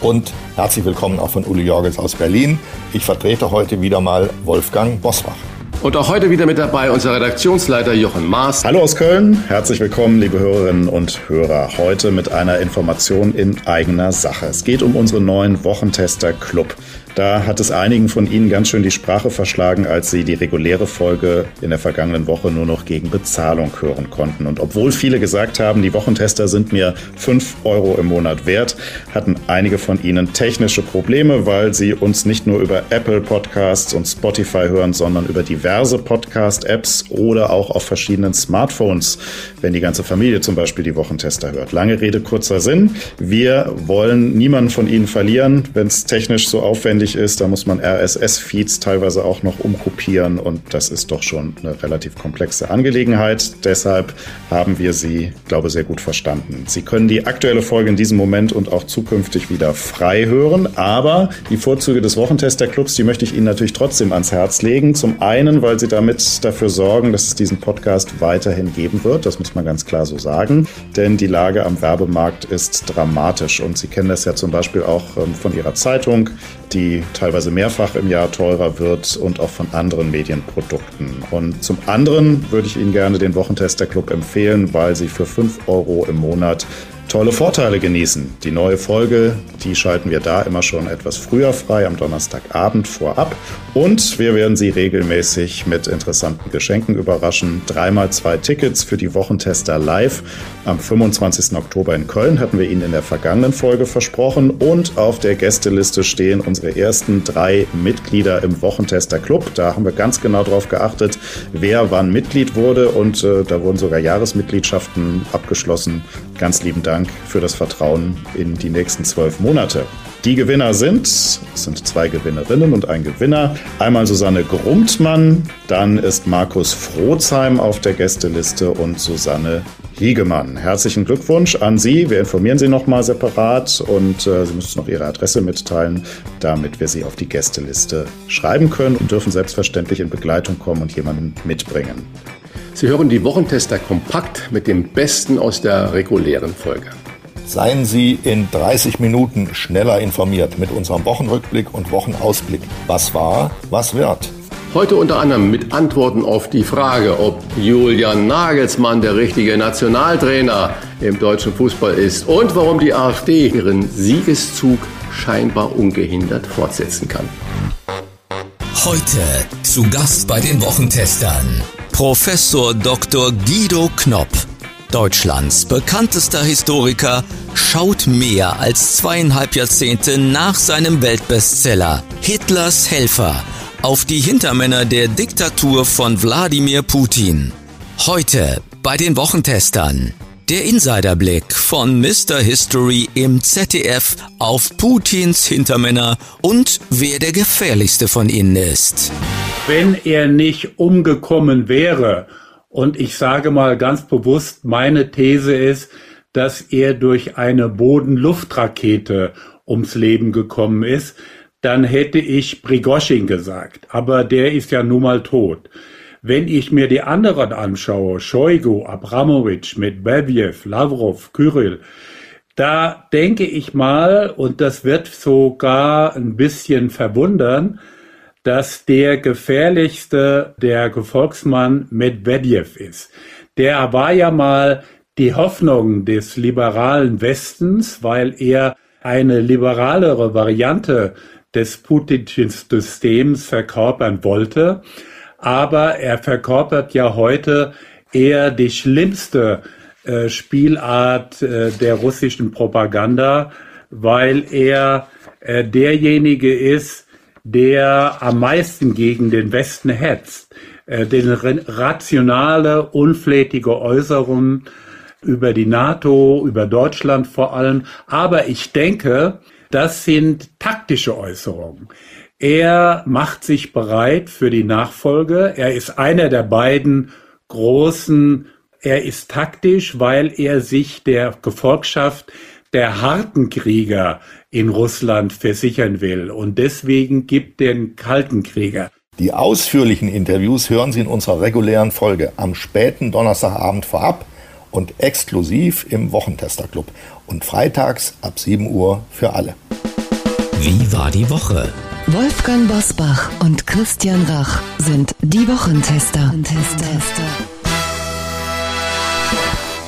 Und herzlich willkommen auch von Uli Jorgens aus Berlin. Ich vertrete heute wieder mal Wolfgang Bosbach. Und auch heute wieder mit dabei unser Redaktionsleiter Jochen Maas. Hallo aus Köln, herzlich willkommen, liebe Hörerinnen und Hörer. Heute mit einer Information in eigener Sache. Es geht um unseren neuen Wochentester Club. Da hat es einigen von Ihnen ganz schön die Sprache verschlagen, als sie die reguläre Folge in der vergangenen Woche nur noch gegen Bezahlung hören konnten. Und obwohl viele gesagt haben, die Wochentester sind mir 5 Euro im Monat wert, hatten einige von Ihnen technische Probleme, weil sie uns nicht nur über Apple Podcasts und Spotify hören, sondern über diverse Podcast-Apps oder auch auf verschiedenen Smartphones, wenn die ganze Familie zum Beispiel die Wochentester hört. Lange Rede, kurzer Sinn. Wir wollen niemanden von Ihnen verlieren, wenn es technisch so aufwendig notwendig ist. Da muss man RSS-Feeds teilweise auch noch umkopieren und das ist doch schon eine relativ komplexe Angelegenheit. Deshalb haben wir Sie, glaube sehr gut verstanden. Sie können die aktuelle Folge in diesem Moment und auch zukünftig wieder frei hören, aber die Vorzüge des Wochentester-Clubs, die möchte ich Ihnen natürlich trotzdem ans Herz legen. Zum einen, weil Sie damit dafür sorgen, dass es diesen Podcast weiterhin geben wird. Das muss man ganz klar so sagen, denn die Lage am Werbemarkt ist dramatisch und Sie kennen das ja zum Beispiel auch ähm, von Ihrer Zeitung, die teilweise mehrfach im Jahr teurer wird und auch von anderen Medienprodukten. Und zum anderen würde ich Ihnen gerne den Wochentester Club empfehlen, weil Sie für 5 Euro im Monat tolle Vorteile genießen. Die neue Folge, die schalten wir da immer schon etwas früher frei, am Donnerstagabend vorab. Und wir werden Sie regelmäßig mit interessanten Geschenken überraschen. Dreimal zwei Tickets für die Wochentester live. Am 25. Oktober in Köln hatten wir Ihnen in der vergangenen Folge versprochen. Und auf der Gästeliste stehen unsere ersten drei Mitglieder im Wochentester Club. Da haben wir ganz genau darauf geachtet, wer wann Mitglied wurde. Und äh, da wurden sogar Jahresmitgliedschaften abgeschlossen. Ganz lieben Dank Dank für das Vertrauen in die nächsten zwölf Monate. Die Gewinner sind, es sind zwei Gewinnerinnen und ein Gewinner. Einmal Susanne Grumtmann, dann ist Markus Frohzheim auf der Gästeliste und Susanne Hiegemann. Herzlichen Glückwunsch an Sie. Wir informieren Sie nochmal separat und äh, Sie müssen noch Ihre Adresse mitteilen, damit wir Sie auf die Gästeliste schreiben können und dürfen selbstverständlich in Begleitung kommen und jemanden mitbringen. Sie hören die Wochentester kompakt mit dem Besten aus der regulären Folge. Seien Sie in 30 Minuten schneller informiert mit unserem Wochenrückblick und Wochenausblick. Was war, was wird? Heute unter anderem mit Antworten auf die Frage, ob Julian Nagelsmann der richtige Nationaltrainer im deutschen Fußball ist und warum die AfD ihren Siegeszug scheinbar ungehindert fortsetzen kann. Heute zu Gast bei den Wochentestern Professor Dr. Guido Knopp, Deutschlands bekanntester Historiker, schaut mehr als zweieinhalb Jahrzehnte nach seinem Weltbestseller Hitlers Helfer auf die Hintermänner der Diktatur von Wladimir Putin. Heute bei den Wochentestern. Der Insiderblick von Mr. History im ZDF auf Putins Hintermänner und wer der gefährlichste von ihnen ist. Wenn er nicht umgekommen wäre, und ich sage mal ganz bewusst, meine These ist, dass er durch eine Boden-Luft-Rakete ums Leben gekommen ist, dann hätte ich Prigoschin gesagt. Aber der ist ja nun mal tot. Wenn ich mir die anderen anschaue, Shoigu, Abramowitsch, Medvedev, Lavrov, Kyrill, da denke ich mal, und das wird sogar ein bisschen verwundern, dass der gefährlichste der Gefolgsmann Medvedev ist. Der war ja mal die Hoffnung des liberalen Westens, weil er eine liberalere Variante des putinschen Systems verkörpern wollte aber er verkörpert ja heute eher die schlimmste äh, Spielart äh, der russischen Propaganda, weil er äh, derjenige ist, der am meisten gegen den Westen hetzt. Äh, den rationale, unflätige Äußerungen über die NATO, über Deutschland vor allem. Aber ich denke, das sind taktische Äußerung. Er macht sich bereit für die Nachfolge. Er ist einer der beiden großen, er ist taktisch, weil er sich der Gefolgschaft der harten Krieger in Russland versichern will und deswegen gibt den kalten Krieger. Die ausführlichen Interviews hören Sie in unserer regulären Folge am späten Donnerstagabend vorab und exklusiv im Wochentester-Club und freitags ab 7 Uhr für alle. Wie war die Woche? Wolfgang Bosbach und Christian Rach sind die Wochentester.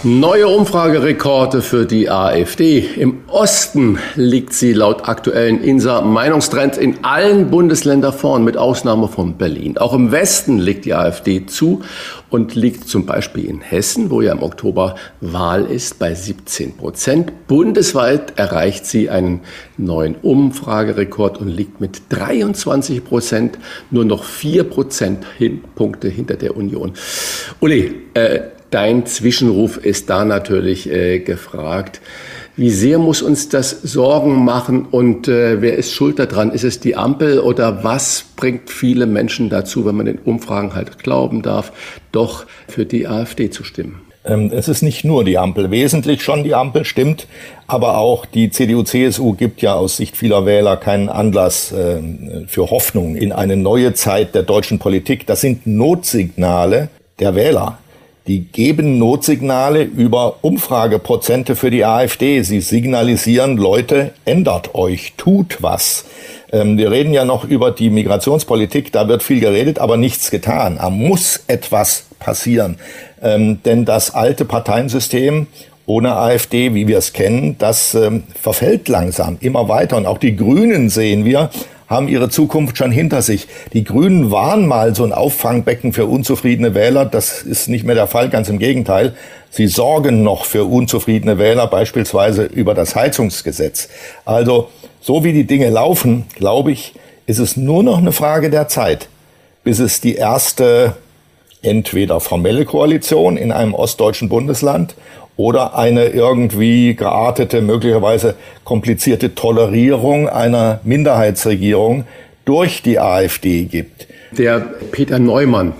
Neue Umfragerekorde für die AfD. Im Osten liegt sie laut aktuellen INSA-Meinungstrends in allen Bundesländern vorn, mit Ausnahme von Berlin. Auch im Westen liegt die AfD zu und liegt zum Beispiel in Hessen, wo ja im Oktober Wahl ist, bei 17 Prozent. Bundesweit erreicht sie einen neuen Umfragerekord und liegt mit 23 Prozent nur noch vier Prozentpunkte hinter der Union. Uli, äh, Dein Zwischenruf ist da natürlich äh, gefragt. Wie sehr muss uns das Sorgen machen und äh, wer ist schuld daran? Ist es die Ampel oder was bringt viele Menschen dazu, wenn man den Umfragen halt glauben darf, doch für die AfD zu stimmen? Ähm, es ist nicht nur die Ampel, wesentlich schon die Ampel stimmt, aber auch die CDU-CSU gibt ja aus Sicht vieler Wähler keinen Anlass äh, für Hoffnung in eine neue Zeit der deutschen Politik. Das sind Notsignale der Wähler. Die geben Notsignale über Umfrageprozente für die AfD. Sie signalisieren, Leute, ändert euch, tut was. Ähm, wir reden ja noch über die Migrationspolitik, da wird viel geredet, aber nichts getan. Da muss etwas passieren. Ähm, denn das alte Parteiensystem ohne AfD, wie wir es kennen, das ähm, verfällt langsam immer weiter. Und auch die Grünen sehen wir, haben ihre Zukunft schon hinter sich. Die Grünen waren mal so ein Auffangbecken für unzufriedene Wähler. Das ist nicht mehr der Fall, ganz im Gegenteil. Sie sorgen noch für unzufriedene Wähler, beispielsweise über das Heizungsgesetz. Also, so wie die Dinge laufen, glaube ich, ist es nur noch eine Frage der Zeit, bis es die erste entweder formelle Koalition in einem ostdeutschen Bundesland oder eine irgendwie geartete, möglicherweise komplizierte Tolerierung einer Minderheitsregierung durch die AfD gibt. Der Peter Neumann,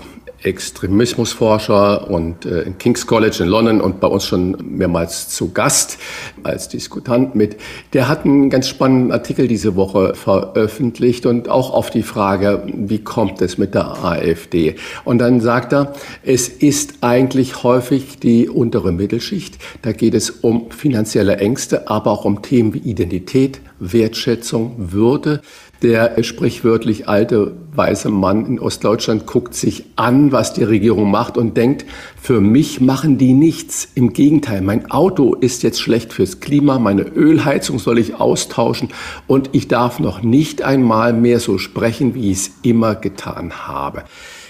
Extremismusforscher und äh, in King's College in London und bei uns schon mehrmals zu Gast als Diskutant mit. Der hat einen ganz spannenden Artikel diese Woche veröffentlicht und auch auf die Frage, wie kommt es mit der AfD? Und dann sagt er, es ist eigentlich häufig die untere Mittelschicht. Da geht es um finanzielle Ängste, aber auch um Themen wie Identität, Wertschätzung, Würde. Der sprichwörtlich alte weiße Mann in Ostdeutschland guckt sich an, was die Regierung macht und denkt, für mich machen die nichts. Im Gegenteil, mein Auto ist jetzt schlecht fürs Klima, meine Ölheizung soll ich austauschen und ich darf noch nicht einmal mehr so sprechen, wie ich es immer getan habe.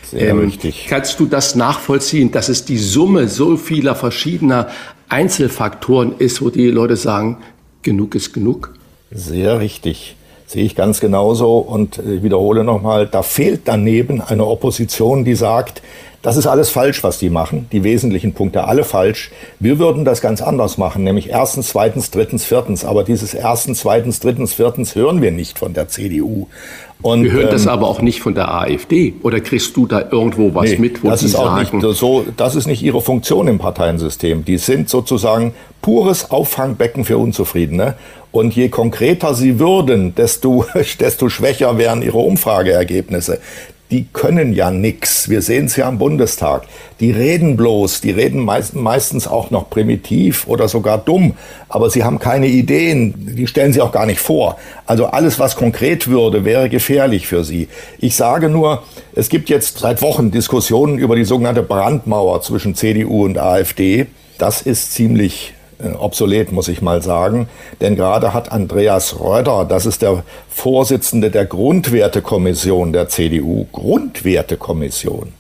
Sehr ähm, richtig. Kannst du das nachvollziehen, dass es die Summe so vieler verschiedener Einzelfaktoren ist, wo die Leute sagen, genug ist genug? Sehr richtig. Sehe ich ganz genauso und ich äh, wiederhole nochmal, da fehlt daneben eine Opposition, die sagt, das ist alles falsch, was die machen, die wesentlichen Punkte alle falsch. Wir würden das ganz anders machen, nämlich erstens, zweitens, drittens, viertens. Aber dieses erstens, zweitens, drittens, viertens hören wir nicht von der CDU. Und, wir hören ähm, das aber auch nicht von der AfD. Oder kriegst du da irgendwo was nee, mit, wo das die ist auch sagen? Nicht so, das ist nicht ihre Funktion im Parteiensystem. Die sind sozusagen pures Auffangbecken für Unzufriedene. Und je konkreter sie würden, desto, desto schwächer wären ihre Umfrageergebnisse die können ja nix. Wir sehen es ja am Bundestag. Die reden bloß, die reden meist, meistens auch noch primitiv oder sogar dumm, aber sie haben keine Ideen, die stellen sie auch gar nicht vor. Also alles, was konkret würde, wäre gefährlich für sie. Ich sage nur, es gibt jetzt seit Wochen Diskussionen über die sogenannte Brandmauer zwischen CDU und AfD. Das ist ziemlich obsolet, muss ich mal sagen. Denn gerade hat Andreas Röder, das ist der Vorsitzende der Grundwertekommission der CDU, Grundwertekommission,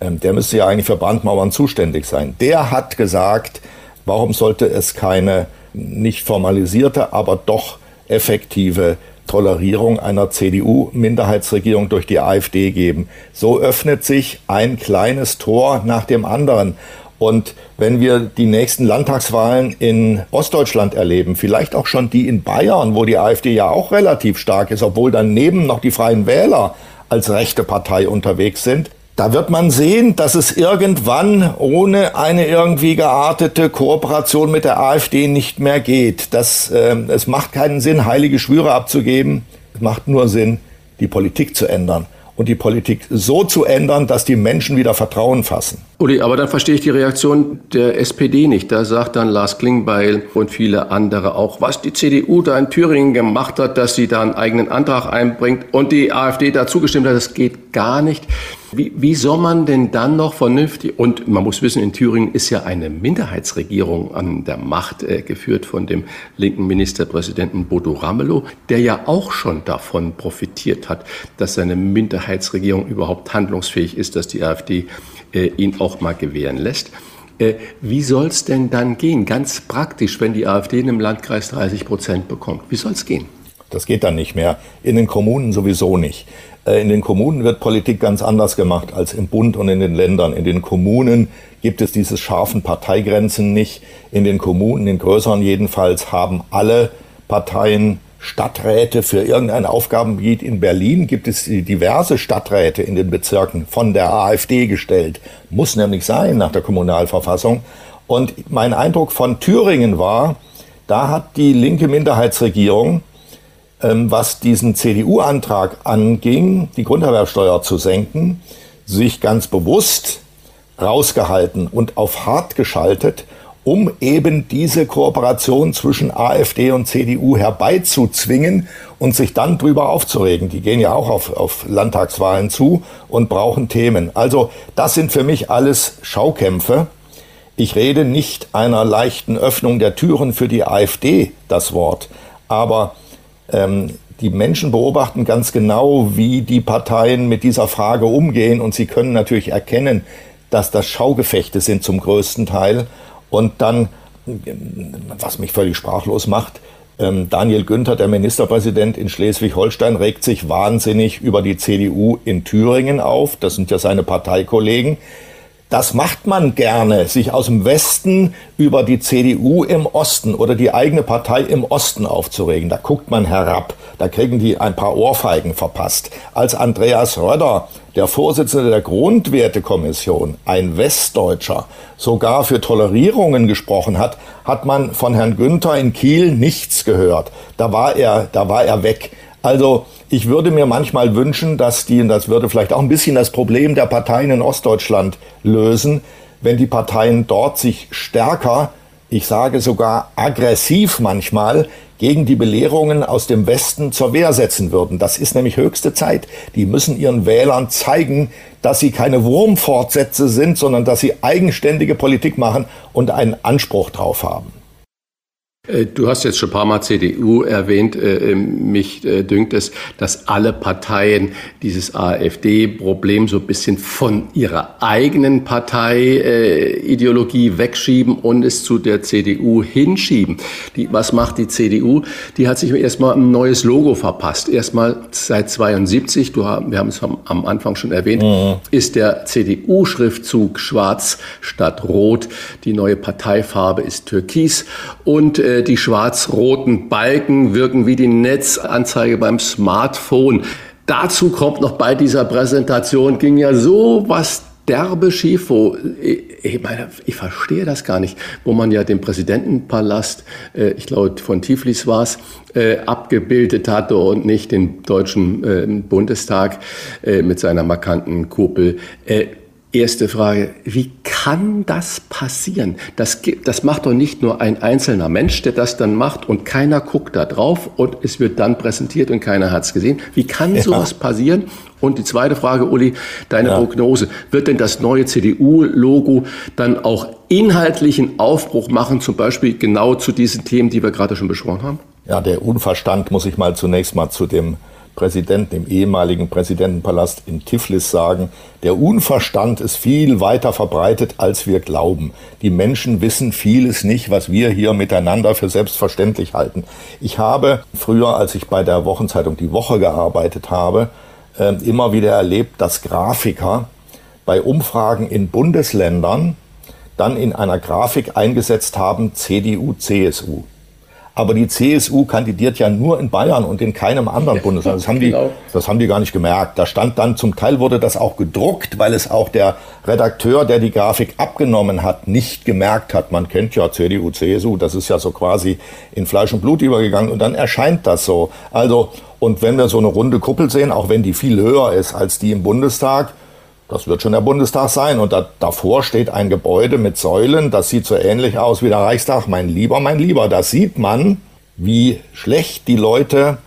ähm, der müsste ja eigentlich für Brandmauern zuständig sein. Der hat gesagt, warum sollte es keine nicht formalisierte, aber doch effektive Tolerierung einer CDU-Minderheitsregierung durch die AfD geben. So öffnet sich ein kleines Tor nach dem anderen. Und wenn wir die nächsten Landtagswahlen in Ostdeutschland erleben, vielleicht auch schon die in Bayern, wo die AfD ja auch relativ stark ist, obwohl daneben noch die Freien Wähler als rechte Partei unterwegs sind, da wird man sehen, dass es irgendwann ohne eine irgendwie geartete Kooperation mit der AfD nicht mehr geht. Das, äh, es macht keinen Sinn, heilige Schwüre abzugeben. Es macht nur Sinn, die Politik zu ändern und die Politik so zu ändern, dass die Menschen wieder Vertrauen fassen. Uli, aber dann verstehe ich die Reaktion der SPD nicht. Da sagt dann Lars Klingbeil und viele andere auch, was die CDU da in Thüringen gemacht hat, dass sie da einen eigenen Antrag einbringt und die AfD dazu gestimmt hat, das geht gar nicht. Wie, wie soll man denn dann noch vernünftig, und man muss wissen, in Thüringen ist ja eine Minderheitsregierung an der Macht, äh, geführt von dem linken Ministerpräsidenten Bodo Ramelow, der ja auch schon davon profitiert hat, dass seine Minderheitsregierung überhaupt handlungsfähig ist, dass die AfD äh, ihn auch mal gewähren lässt. Äh, wie soll es denn dann gehen, ganz praktisch, wenn die AfD in einem Landkreis 30 Prozent bekommt? Wie soll es gehen? Das geht dann nicht mehr. In den Kommunen sowieso nicht. Äh, in den Kommunen wird Politik ganz anders gemacht als im Bund und in den Ländern. In den Kommunen gibt es diese scharfen Parteigrenzen nicht. In den Kommunen, in größeren jedenfalls, haben alle Parteien Stadträte für irgendein Aufgabengebiet. In Berlin gibt es diverse Stadträte in den Bezirken von der AfD gestellt. Muss nämlich sein nach der Kommunalverfassung. Und mein Eindruck von Thüringen war, da hat die linke Minderheitsregierung ähm, was diesen CDU-Antrag anging, die Grunderwerbsteuer zu senken, sich ganz bewusst rausgehalten und auf hart geschaltet, um eben diese Kooperation zwischen AfD und CDU herbeizuzwingen und sich dann drüber aufzuregen. Die gehen ja auch auf, auf Landtagswahlen zu und brauchen Themen. Also das sind für mich alles Schaukämpfe. Ich rede nicht einer leichten Öffnung der Türen für die AfD das Wort, aber ähm, die Menschen beobachten ganz genau, wie die Parteien mit dieser Frage umgehen und sie können natürlich erkennen, dass das Schaugefechte sind zum größten Teil. Und dann, was mich völlig sprachlos macht, ähm, Daniel Günther, der Ministerpräsident in Schleswig-Holstein, regt sich wahnsinnig über die CDU in Thüringen auf. Das sind ja seine Parteikollegen. Das macht man gerne, sich aus dem Westen über die CDU im Osten oder die eigene Partei im Osten aufzuregen. Da guckt man herab, da kriegen die ein paar Ohrfeigen verpasst. Als Andreas Röder, der Vorsitzende der Grundwertekommission, ein Westdeutscher, sogar für Tolerierungen gesprochen hat, hat man von Herrn Günther in Kiel nichts gehört. Da war er, da war er weg. Also ich würde mir manchmal wünschen, dass die, und das würde vielleicht auch ein bisschen das Problem der Parteien in Ostdeutschland lösen, wenn die Parteien dort sich stärker, ich sage sogar aggressiv manchmal, gegen die Belehrungen aus dem Westen zur Wehr setzen würden. Das ist nämlich höchste Zeit. Die müssen ihren Wählern zeigen, dass sie keine Wurmfortsätze sind, sondern dass sie eigenständige Politik machen und einen Anspruch drauf haben. Äh, du hast jetzt schon ein paar Mal CDU erwähnt. Äh, ähm, mich äh, dünkt es, dass alle Parteien dieses AfD-Problem so ein bisschen von ihrer eigenen Parteiideologie wegschieben und es zu der CDU hinschieben. Die, was macht die CDU? Die hat sich erstmal ein neues Logo verpasst. Erstmal seit 72, du, wir haben es am Anfang schon erwähnt, mhm. ist der CDU-Schriftzug schwarz statt rot. Die neue Parteifarbe ist türkis und äh, die schwarz-roten Balken wirken wie die Netzanzeige beim Smartphone. Dazu kommt noch bei dieser Präsentation, ging ja so was derbe schief, wo ich, meine, ich verstehe das gar nicht, wo man ja den Präsidentenpalast, äh, ich glaube von Tiflis war es, äh, abgebildet hatte und nicht den deutschen äh, Bundestag äh, mit seiner markanten Kuppel. Erste Frage, wie kann das passieren? Das, das macht doch nicht nur ein einzelner Mensch, der das dann macht und keiner guckt da drauf und es wird dann präsentiert und keiner hat es gesehen. Wie kann ja. sowas passieren? Und die zweite Frage, Uli, deine ja. Prognose. Wird denn das neue CDU-Logo dann auch inhaltlichen Aufbruch machen, zum Beispiel genau zu diesen Themen, die wir gerade schon besprochen haben? Ja, der Unverstand muss ich mal zunächst mal zu dem Präsidenten im ehemaligen Präsidentenpalast in Tiflis sagen, der Unverstand ist viel weiter verbreitet, als wir glauben. Die Menschen wissen vieles nicht, was wir hier miteinander für selbstverständlich halten. Ich habe früher, als ich bei der Wochenzeitung Die Woche gearbeitet habe, äh, immer wieder erlebt, dass Grafiker bei Umfragen in Bundesländern dann in einer Grafik eingesetzt haben, CDU, CSU. Aber die CSU kandidiert ja nur in Bayern und in keinem anderen Bundesland. Das haben, die, genau. das haben die gar nicht gemerkt. Da stand dann, zum Teil wurde das auch gedruckt, weil es auch der Redakteur, der die Grafik abgenommen hat, nicht gemerkt hat. Man kennt ja CDU, CSU, das ist ja so quasi in Fleisch und Blut übergegangen und dann erscheint das so. Also, und wenn wir so eine runde Kuppel sehen, auch wenn die viel höher ist als die im Bundestag, das wird schon der Bundestag sein. Und da, davor steht ein Gebäude mit Säulen. Das sieht so ähnlich aus wie der Reichstag. Mein Lieber, mein Lieber. Da sieht man, wie schlecht die Leute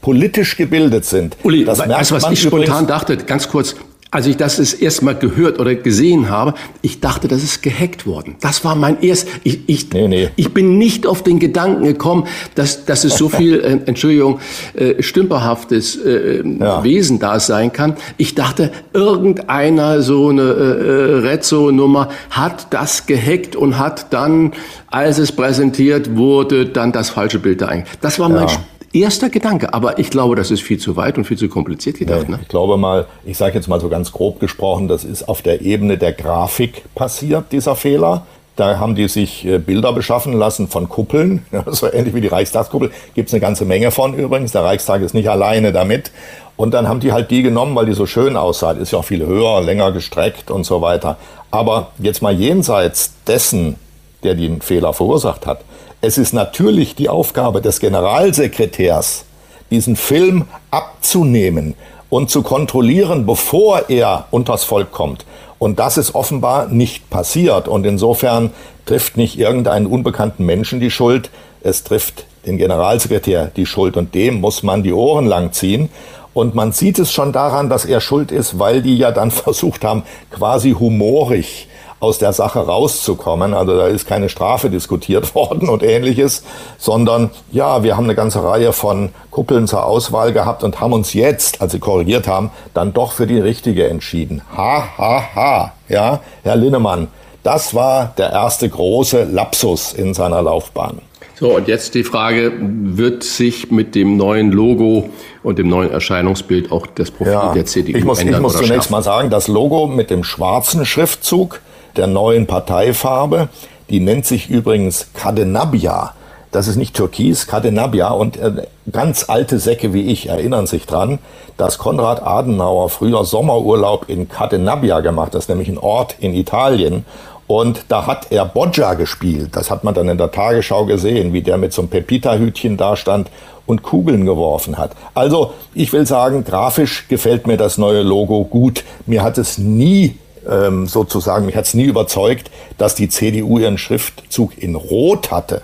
politisch gebildet sind. Uli, das weißt du, was ich spontan dachte? Ganz kurz als ich das das erste Mal gehört oder gesehen habe, ich dachte, das ist gehackt worden. Das war mein erst. Ich, ich, nee, nee. ich bin nicht auf den Gedanken gekommen, dass, dass es so viel, äh, Entschuldigung, äh, stümperhaftes äh, ja. Wesen da sein kann. Ich dachte, irgendeiner so eine äh, Rezzo-Nummer hat das gehackt und hat dann, als es präsentiert wurde, dann das falsche Bild da eingegangen. Das war mein ja erster Gedanke, aber ich glaube, das ist viel zu weit und viel zu kompliziert gedacht. Nee, ne? Ich glaube mal, ich sage jetzt mal so ganz grob gesprochen, das ist auf der Ebene der Grafik passiert, dieser Fehler. Da haben die sich äh, Bilder beschaffen lassen von Kuppeln, so ähnlich wie die Reichstagskuppel. Gibt es eine ganze Menge von übrigens. Der Reichstag ist nicht alleine damit. Und dann haben die halt die genommen, weil die so schön aussah. Ist ja auch viel höher, länger gestreckt und so weiter. Aber jetzt mal jenseits dessen, der den Fehler verursacht hat, es ist natürlich die Aufgabe des Generalsekretärs, diesen Film abzunehmen und zu kontrollieren, bevor er unters Volk kommt. Und das ist offenbar nicht passiert. Und insofern trifft nicht irgendeinen unbekannten Menschen die Schuld, es trifft den Generalsekretär die Schuld. Und dem muss man die Ohren lang ziehen. Und man sieht es schon daran, dass er schuld ist, weil die ja dann versucht haben, quasi humorig aus der Sache rauszukommen. Also da ist keine Strafe diskutiert worden und ähnliches, sondern ja, wir haben eine ganze Reihe von Kuppeln zur Auswahl gehabt und haben uns jetzt, als sie korrigiert haben, dann doch für die richtige entschieden. Ha, ha, ha. Ja, Herr Linnemann, das war der erste große Lapsus in seiner Laufbahn. So, und jetzt die Frage, wird sich mit dem neuen Logo und dem neuen Erscheinungsbild auch das Profil ja, der CDU ich muss, ändern? Ich muss zunächst schaffen? mal sagen, das Logo mit dem schwarzen Schriftzug der neuen Parteifarbe. Die nennt sich übrigens Cadenabia. Das ist nicht Türkis, Cadenabia. Und äh, ganz alte Säcke wie ich erinnern sich dran, dass Konrad Adenauer früher Sommerurlaub in Cadenabia gemacht hat. Nämlich ein Ort in Italien. Und da hat er Boggia gespielt. Das hat man dann in der Tagesschau gesehen, wie der mit so einem Pepita-Hütchen da stand und Kugeln geworfen hat. Also, ich will sagen, grafisch gefällt mir das neue Logo gut. Mir hat es nie ähm, sozusagen, mich hat es nie überzeugt, dass die CDU ihren Schriftzug in Rot hatte,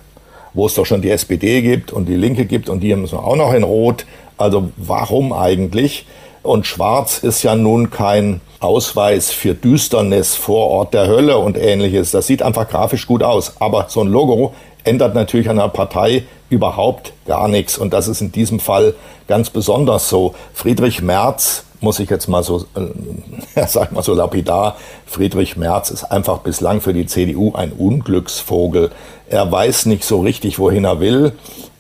wo es doch schon die SPD gibt und die Linke gibt und die haben es auch noch in Rot. Also warum eigentlich? Und Schwarz ist ja nun kein Ausweis für Düsternis vor Ort der Hölle und ähnliches. Das sieht einfach grafisch gut aus. Aber so ein Logo ändert natürlich an einer Partei überhaupt gar nichts. Und das ist in diesem Fall ganz besonders so. Friedrich Merz muss ich jetzt mal so, äh, sag mal so lapidar, Friedrich Merz ist einfach bislang für die CDU ein Unglücksvogel. Er weiß nicht so richtig, wohin er will.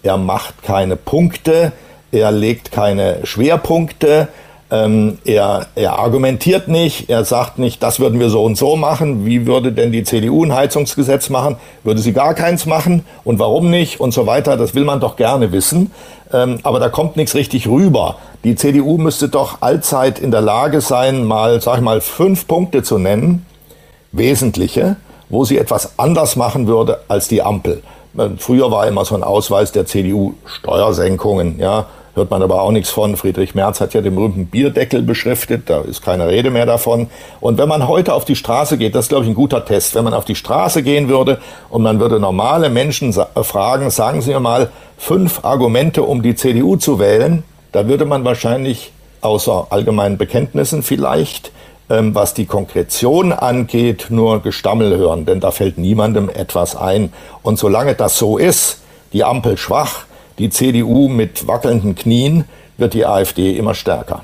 Er macht keine Punkte. Er legt keine Schwerpunkte. Ähm, er, er argumentiert nicht, er sagt nicht, das würden wir so und so machen. Wie würde denn die CDU ein Heizungsgesetz machen? Würde sie gar keins machen? Und warum nicht? Und so weiter. Das will man doch gerne wissen. Ähm, aber da kommt nichts richtig rüber. Die CDU müsste doch allzeit in der Lage sein, mal, sag ich mal, fünf Punkte zu nennen, wesentliche, wo sie etwas anders machen würde als die Ampel. Äh, früher war immer so ein Ausweis der CDU Steuersenkungen, ja hört man aber auch nichts von. Friedrich Merz hat ja den berühmten Bierdeckel beschriftet, da ist keine Rede mehr davon. Und wenn man heute auf die Straße geht, das ist, glaube ich, ein guter Test, wenn man auf die Straße gehen würde und man würde normale Menschen äh, fragen, sagen Sie mir mal fünf Argumente, um die CDU zu wählen, da würde man wahrscheinlich außer allgemeinen Bekenntnissen vielleicht ähm, was die Konkretion angeht, nur Gestammel hören, denn da fällt niemandem etwas ein. Und solange das so ist, die Ampel schwach, die CDU mit wackelnden Knien, wird die AfD immer stärker.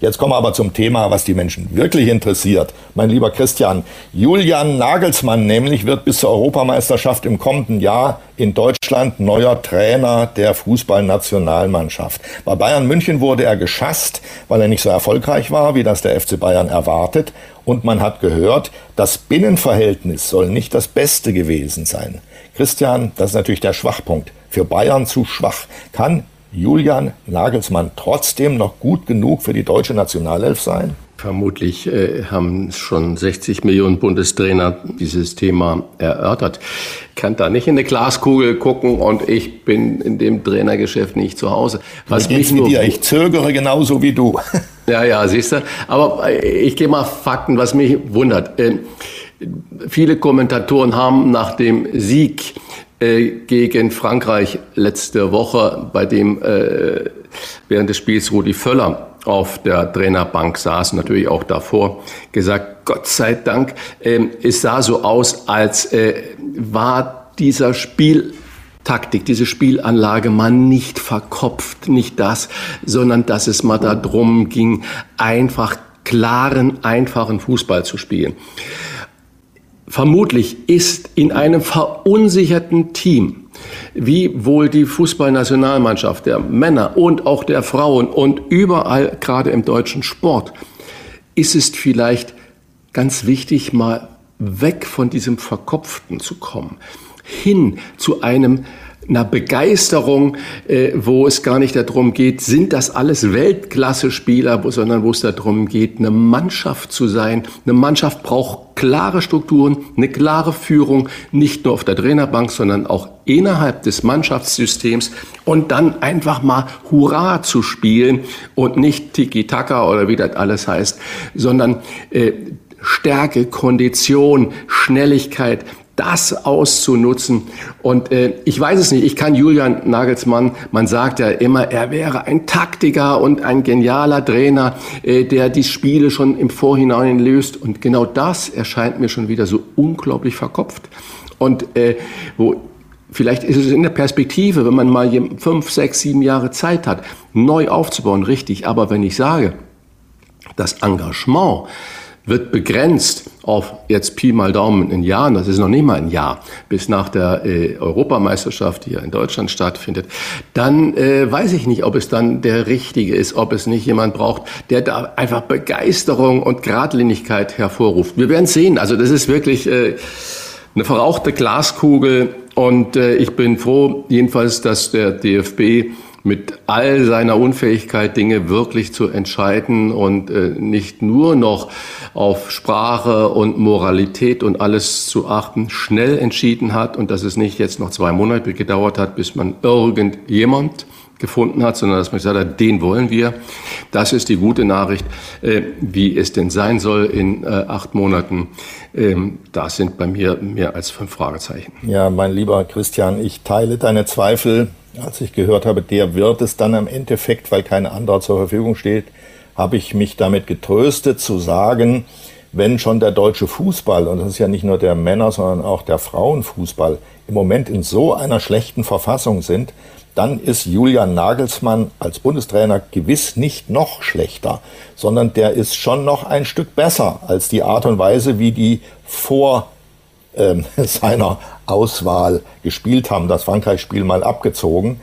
Jetzt kommen wir aber zum Thema, was die Menschen wirklich interessiert. Mein lieber Christian, Julian Nagelsmann nämlich wird bis zur Europameisterschaft im kommenden Jahr in Deutschland neuer Trainer der Fußballnationalmannschaft. Bei Bayern München wurde er geschasst, weil er nicht so erfolgreich war, wie das der FC Bayern erwartet. Und man hat gehört, das Binnenverhältnis soll nicht das Beste gewesen sein. Christian, das ist natürlich der Schwachpunkt. Für Bayern zu schwach. Kann Julian Nagelsmann trotzdem noch gut genug für die deutsche Nationalelf sein? Vermutlich äh, haben schon 60 Millionen Bundestrainer dieses Thema erörtert. Ich kann da nicht in eine Glaskugel gucken und ich bin in dem Trainergeschäft nicht zu Hause. Was mich nur dir? Ich zögere genauso wie du. Ja, ja, siehst du. Aber äh, ich gehe mal Fakten, was mich wundert. Äh, viele Kommentatoren haben nach dem Sieg äh, gegen Frankreich letzte Woche, bei dem äh, während des Spiels Rudi Völler auf der Trainerbank saß, natürlich auch davor, gesagt, Gott sei Dank, äh, es sah so aus, als äh, war dieser Spieltaktik, diese Spielanlage mal nicht verkopft, nicht das, sondern dass es mal darum ging, einfach klaren, einfachen Fußball zu spielen. Vermutlich ist in einem verunsicherten Team, wie wohl die Fußballnationalmannschaft der Männer und auch der Frauen und überall, gerade im deutschen Sport, ist es vielleicht ganz wichtig, mal weg von diesem Verkopften zu kommen, hin zu einem einer Begeisterung, äh, wo es gar nicht darum geht, sind das alles Weltklasse-Spieler, sondern wo es darum geht, eine Mannschaft zu sein. Eine Mannschaft braucht klare Strukturen, eine klare Führung, nicht nur auf der Trainerbank, sondern auch innerhalb des Mannschaftssystems und dann einfach mal Hurra zu spielen und nicht Tiki-Taka oder wie das alles heißt, sondern äh, Stärke, Kondition, Schnelligkeit, das auszunutzen. Und äh, ich weiß es nicht, ich kann Julian Nagelsmann, man sagt ja immer, er wäre ein Taktiker und ein genialer Trainer, äh, der die Spiele schon im Vorhinein löst. Und genau das erscheint mir schon wieder so unglaublich verkopft. Und äh, wo Vielleicht ist es in der Perspektive, wenn man mal fünf, sechs, sieben Jahre Zeit hat, neu aufzubauen, richtig. Aber wenn ich sage, das Engagement, wird begrenzt auf jetzt Pi mal Daumen in Jahren, das ist noch nicht mal ein Jahr, bis nach der äh, Europameisterschaft, die ja in Deutschland stattfindet, dann äh, weiß ich nicht, ob es dann der Richtige ist, ob es nicht jemand braucht, der da einfach Begeisterung und Gradlinigkeit hervorruft. Wir werden sehen. Also das ist wirklich äh, eine verrauchte Glaskugel und äh, ich bin froh jedenfalls, dass der DFB mit all seiner Unfähigkeit, Dinge wirklich zu entscheiden und äh, nicht nur noch auf Sprache und Moralität und alles zu achten, schnell entschieden hat und dass es nicht jetzt noch zwei Monate gedauert hat, bis man irgendjemand gefunden hat, sondern dass man gesagt hat, den wollen wir. Das ist die gute Nachricht, äh, wie es denn sein soll in äh, acht Monaten. Ähm, da sind bei mir mehr als fünf Fragezeichen. Ja, mein lieber Christian, ich teile deine Zweifel als ich gehört habe, der wird es dann im Endeffekt, weil kein anderer zur Verfügung steht, habe ich mich damit getröstet zu sagen, wenn schon der deutsche Fußball, und das ist ja nicht nur der Männer, sondern auch der Frauenfußball, im Moment in so einer schlechten Verfassung sind, dann ist Julian Nagelsmann als Bundestrainer gewiss nicht noch schlechter, sondern der ist schon noch ein Stück besser als die Art und Weise, wie die vor ähm, seiner Auswahl gespielt haben, das Frankreich-Spiel mal abgezogen.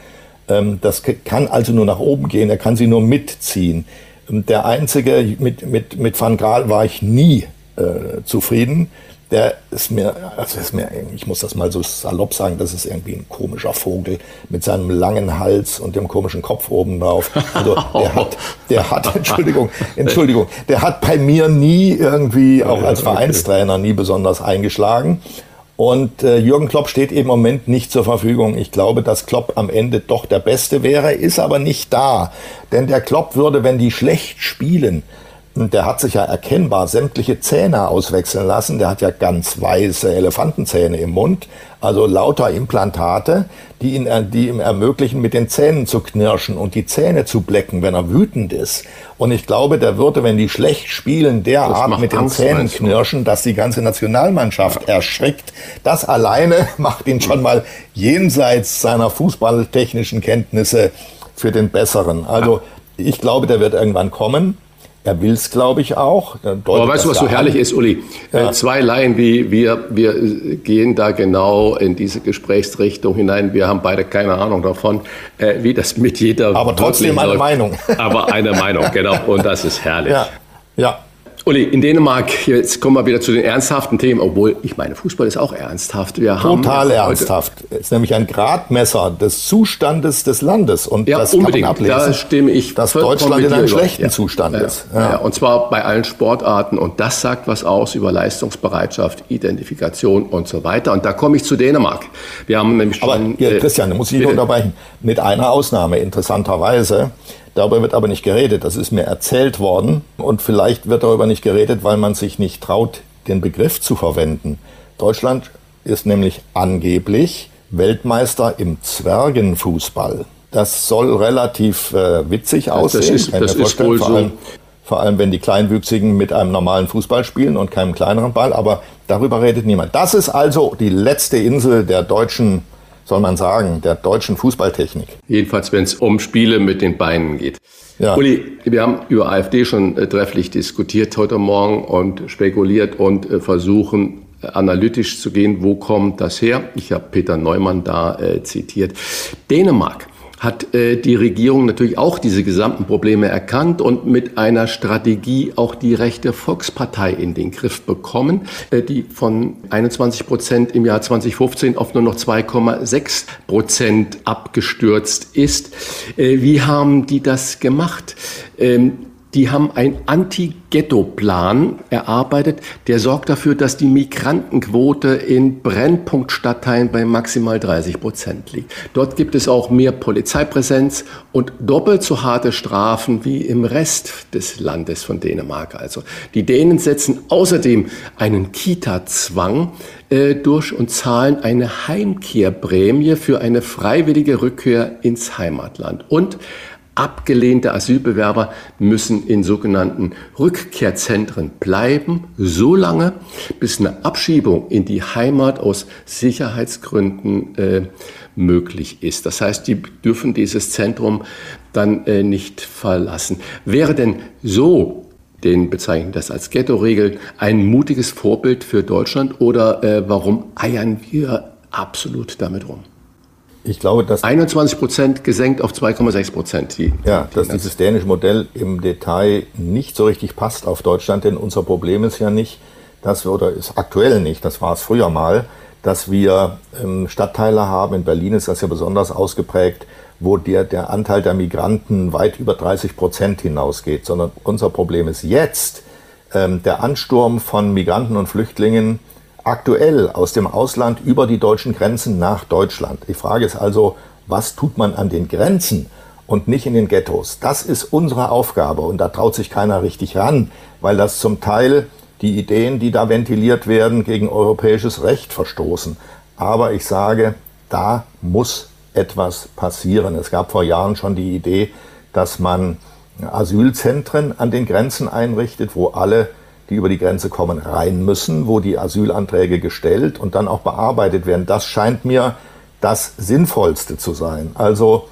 Ähm, das kann also nur nach oben gehen, er kann sie nur mitziehen. Ähm, der einzige, mit, mit, mit Van Gaal war ich nie äh, zufrieden der ist mir, also ist mir, ich muss das mal so salopp sagen, das ist irgendwie ein komischer Vogel mit seinem langen Hals und dem komischen Kopf oben drauf. Also der hat, der hat, Entschuldigung, Entschuldigung, der hat bei mir nie irgendwie, auch als Vereinstrainer, nie besonders eingeschlagen. Und äh, Jürgen Klopp steht eben im Moment nicht zur Verfügung. Ich glaube, dass Klopp am Ende doch der Beste wäre, ist aber nicht da. Denn der Klopp würde, wenn die schlecht spielen, der hat sich ja erkennbar sämtliche Zähne auswechseln lassen. Der hat ja ganz weiße Elefantenzähne im Mund, also lauter Implantate, die, ihn, die ihm ermöglichen, mit den Zähnen zu knirschen und die Zähne zu blecken, wenn er wütend ist. Und ich glaube, der würde, wenn die schlecht spielen, derart mit den Angst, Zähnen knirschen, dass die ganze Nationalmannschaft ja. erschrickt. Das alleine macht ihn schon mal jenseits seiner fußballtechnischen Kenntnisse für den Besseren. Also ich glaube, der wird irgendwann kommen. Er will es, glaube ich, auch. Aber weißt du, was so herrlich ist, Uli? Ja. Äh, zwei Laien wie wir, wir gehen da genau in diese Gesprächsrichtung hinein. Wir haben beide keine Ahnung davon, äh, wie das mit jeder. Aber trotzdem eine läuft. Meinung. Aber eine Meinung, genau. Und das ist herrlich. Ja. ja. Uli, in Dänemark, jetzt kommen wir wieder zu den ernsthaften Themen, obwohl ich meine, Fußball ist auch ernsthaft. Wir Total ernsthaft. Es ist nämlich ein Gradmesser des Zustandes des Landes. Und ja, das unbedingt. kann man ablesen, da stimme ich dass Deutschland in einem schlechten ja. Zustand ja. ist. Ja. und zwar bei allen Sportarten. Und das sagt was aus über Leistungsbereitschaft, Identifikation und so weiter. Und da komme ich zu Dänemark. Wir haben nämlich schon... Aber hier, Christian, da muss ich unterbrechen. Mit einer Ausnahme, interessanterweise. Darüber wird aber nicht geredet. Das ist mir erzählt worden. Und vielleicht wird darüber nicht geredet, weil man sich nicht traut, den Begriff zu verwenden. Deutschland ist nämlich angeblich Weltmeister im Zwergenfußball. Das soll relativ äh, witzig aussehen. Das ist, das ist wohl vor allem, so. Vor allem, wenn die Kleinwüchsigen mit einem normalen Fußball spielen und keinem kleineren Ball. Aber darüber redet niemand. Das ist also die letzte Insel der deutschen soll man sagen, der deutschen Fußballtechnik. Jedenfalls, wenn es um Spiele mit den Beinen geht. Ja. Uli, wir haben über AfD schon äh, trefflich diskutiert heute Morgen und spekuliert und äh, versuchen äh, analytisch zu gehen, wo kommt das her? Ich habe Peter Neumann da zitiert. Dänemark hat äh, die Regierung natürlich auch diese gesamten Probleme erkannt und mit einer Strategie auch die rechte Volkspartei in den Griff bekommen, äh, die von 21 Prozent im Jahr 2015 auf nur noch 2,6 Prozent abgestürzt ist. Äh, wie haben die das gemacht? Ähm, die haben einen Anti-Ghetto-Plan erarbeitet, der sorgt dafür, dass die Migrantenquote in Brennpunktstadtteilen bei maximal 30 Prozent liegt. Dort gibt es auch mehr Polizeipräsenz und doppelt so harte Strafen wie im Rest des Landes von Dänemark. Also die Dänen setzen außerdem einen Kita-Zwang äh, durch und zahlen eine Heimkehrprämie für eine freiwillige Rückkehr ins Heimatland. Und Abgelehnte Asylbewerber müssen in sogenannten Rückkehrzentren bleiben, so lange, bis eine Abschiebung in die Heimat aus Sicherheitsgründen äh, möglich ist. Das heißt, die dürfen dieses Zentrum dann äh, nicht verlassen. Wäre denn so den bezeichnen das als Ghetto-Regel, ein mutiges Vorbild für Deutschland oder äh, warum eiern wir absolut damit rum? Ich glaube, dass 21 Prozent gesenkt auf 2,6 Prozent. Die, ja, dass dieses dänische Modell im Detail nicht so richtig passt auf Deutschland, denn unser Problem ist ja nicht, dass wir, oder ist aktuell nicht, das war es früher mal, dass wir ähm, Stadtteile haben, in Berlin ist das ja besonders ausgeprägt, wo der, der Anteil der Migranten weit über 30 Prozent hinausgeht, sondern unser Problem ist jetzt ähm, der Ansturm von Migranten und Flüchtlingen aktuell aus dem Ausland über die deutschen Grenzen nach Deutschland. Die Frage ist also, was tut man an den Grenzen und nicht in den Ghettos? Das ist unsere Aufgabe und da traut sich keiner richtig ran, weil das zum Teil die Ideen, die da ventiliert werden, gegen europäisches Recht verstoßen. Aber ich sage, da muss etwas passieren. Es gab vor Jahren schon die Idee, dass man Asylzentren an den Grenzen einrichtet, wo alle die über die Grenze kommen, rein müssen, wo die Asylanträge gestellt und dann auch bearbeitet werden. Das scheint mir das Sinnvollste zu sein. Also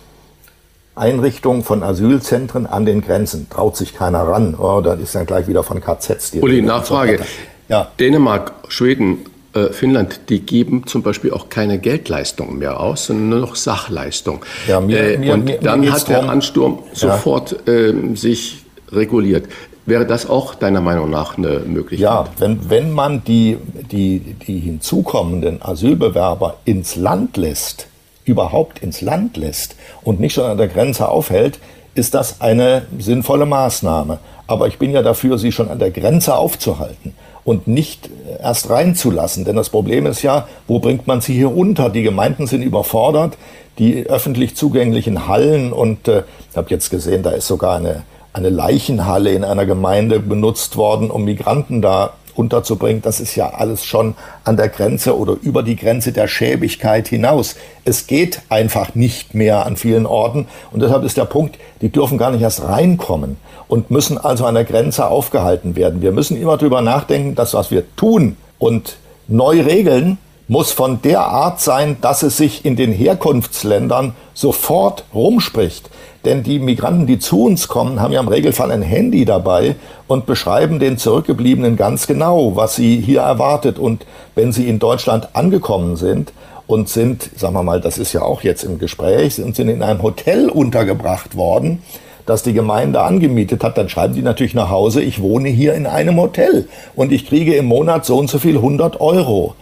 Einrichtung von Asylzentren an den Grenzen. Traut sich keiner ran. Oh, dann ist dann gleich wieder von KZs die Uli, Nachfrage. Ja. Dänemark, Schweden, äh, Finnland, die geben zum Beispiel auch keine Geldleistungen mehr aus, sondern nur noch Sachleistung. Ja, mir, äh, mir, und mir, dann hat der Ansturm sofort ja. äh, sich reguliert. Wäre das auch deiner Meinung nach eine Möglichkeit? Ja, wenn, wenn man die, die, die hinzukommenden Asylbewerber ins Land lässt, überhaupt ins Land lässt und nicht schon an der Grenze aufhält, ist das eine sinnvolle Maßnahme. Aber ich bin ja dafür, sie schon an der Grenze aufzuhalten und nicht erst reinzulassen. Denn das Problem ist ja, wo bringt man sie hier unter? Die Gemeinden sind überfordert, die öffentlich zugänglichen Hallen und äh, ich habe jetzt gesehen, da ist sogar eine eine Leichenhalle in einer Gemeinde benutzt worden, um Migranten da unterzubringen. Das ist ja alles schon an der Grenze oder über die Grenze der Schäbigkeit hinaus. Es geht einfach nicht mehr an vielen Orten. Und deshalb ist der Punkt, die dürfen gar nicht erst reinkommen und müssen also an der Grenze aufgehalten werden. Wir müssen immer darüber nachdenken, dass was wir tun und neu regeln, muss von der Art sein, dass es sich in den Herkunftsländern sofort rumspricht. Denn die Migranten, die zu uns kommen, haben ja im Regelfall ein Handy dabei und beschreiben den Zurückgebliebenen ganz genau, was sie hier erwartet. Und wenn sie in Deutschland angekommen sind und sind, sagen wir mal, das ist ja auch jetzt im Gespräch, und sind in einem Hotel untergebracht worden, das die Gemeinde angemietet hat, dann schreiben die natürlich nach Hause, ich wohne hier in einem Hotel und ich kriege im Monat so und so viel 100 Euro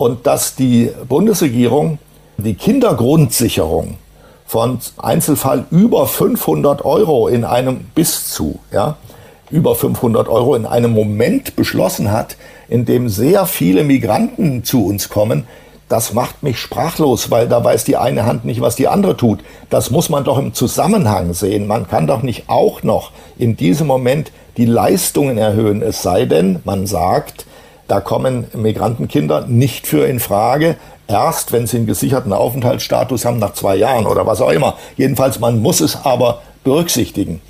und dass die Bundesregierung die Kindergrundsicherung von Einzelfall über 500 Euro in einem bis zu, ja, über 500 Euro in einem Moment beschlossen hat, in dem sehr viele Migranten zu uns kommen, das macht mich sprachlos, weil da weiß die eine Hand nicht, was die andere tut. Das muss man doch im Zusammenhang sehen. Man kann doch nicht auch noch in diesem Moment die Leistungen erhöhen, es sei denn, man sagt, da kommen Migrantenkinder nicht für in Frage. Erst, wenn sie einen gesicherten Aufenthaltsstatus haben, nach zwei Jahren oder was auch immer. Jedenfalls, man muss es aber berücksichtigen.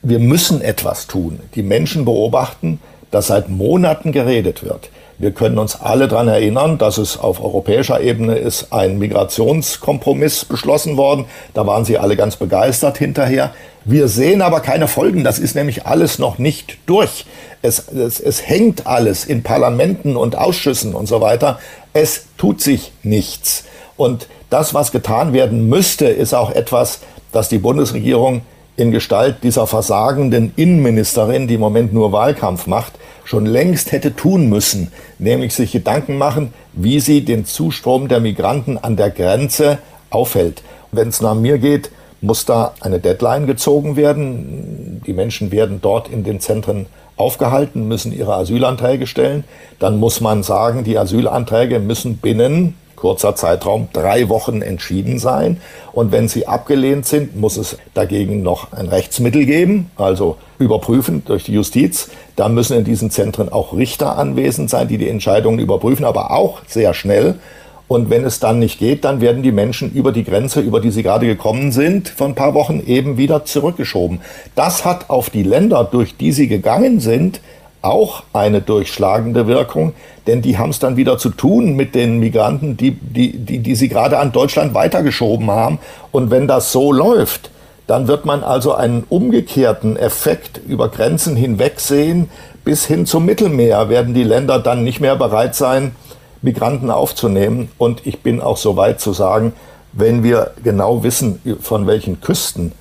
Wir müssen etwas tun. Die Menschen beobachten, dass seit Monaten geredet wird. Wir können uns alle daran erinnern, dass es auf europäischer Ebene ist ein Migrationskompromiss beschlossen worden. Da waren sie alle ganz begeistert hinterher. Wir sehen aber keine Folgen. Das ist nämlich alles noch nicht durch. Es, es, es hängt alles in Parlamenten und Ausschüssen und so weiter. Es tut sich nichts. Und das, was getan werden müsste, ist auch etwas, das die Bundesregierung in Gestalt dieser versagenden Innenministerin, die im Moment nur Wahlkampf macht, schon längst hätte tun müssen, nämlich sich Gedanken machen, wie sie den Zustrom der Migranten an der Grenze aufhält. Wenn es nach mir geht, muss da eine Deadline gezogen werden. Die Menschen werden dort in den Zentren aufgehalten, müssen ihre Asylanträge stellen. Dann muss man sagen, die Asylanträge müssen binnen kurzer Zeitraum drei Wochen entschieden sein. Und wenn sie abgelehnt sind, muss es dagegen noch ein Rechtsmittel geben, also überprüfen durch die Justiz. Da müssen in diesen Zentren auch Richter anwesend sein, die die Entscheidungen überprüfen, aber auch sehr schnell. Und wenn es dann nicht geht, dann werden die Menschen über die Grenze, über die sie gerade gekommen sind, vor ein paar Wochen eben wieder zurückgeschoben. Das hat auf die Länder, durch die sie gegangen sind, auch eine durchschlagende Wirkung, denn die haben es dann wieder zu tun mit den Migranten, die, die, die, die sie gerade an Deutschland weitergeschoben haben. Und wenn das so läuft, dann wird man also einen umgekehrten Effekt über Grenzen hinweg sehen. Bis hin zum Mittelmeer werden die Länder dann nicht mehr bereit sein, Migranten aufzunehmen. Und ich bin auch so weit zu sagen, wenn wir genau wissen, von welchen Küsten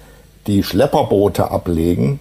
die Schlepperboote ablegen,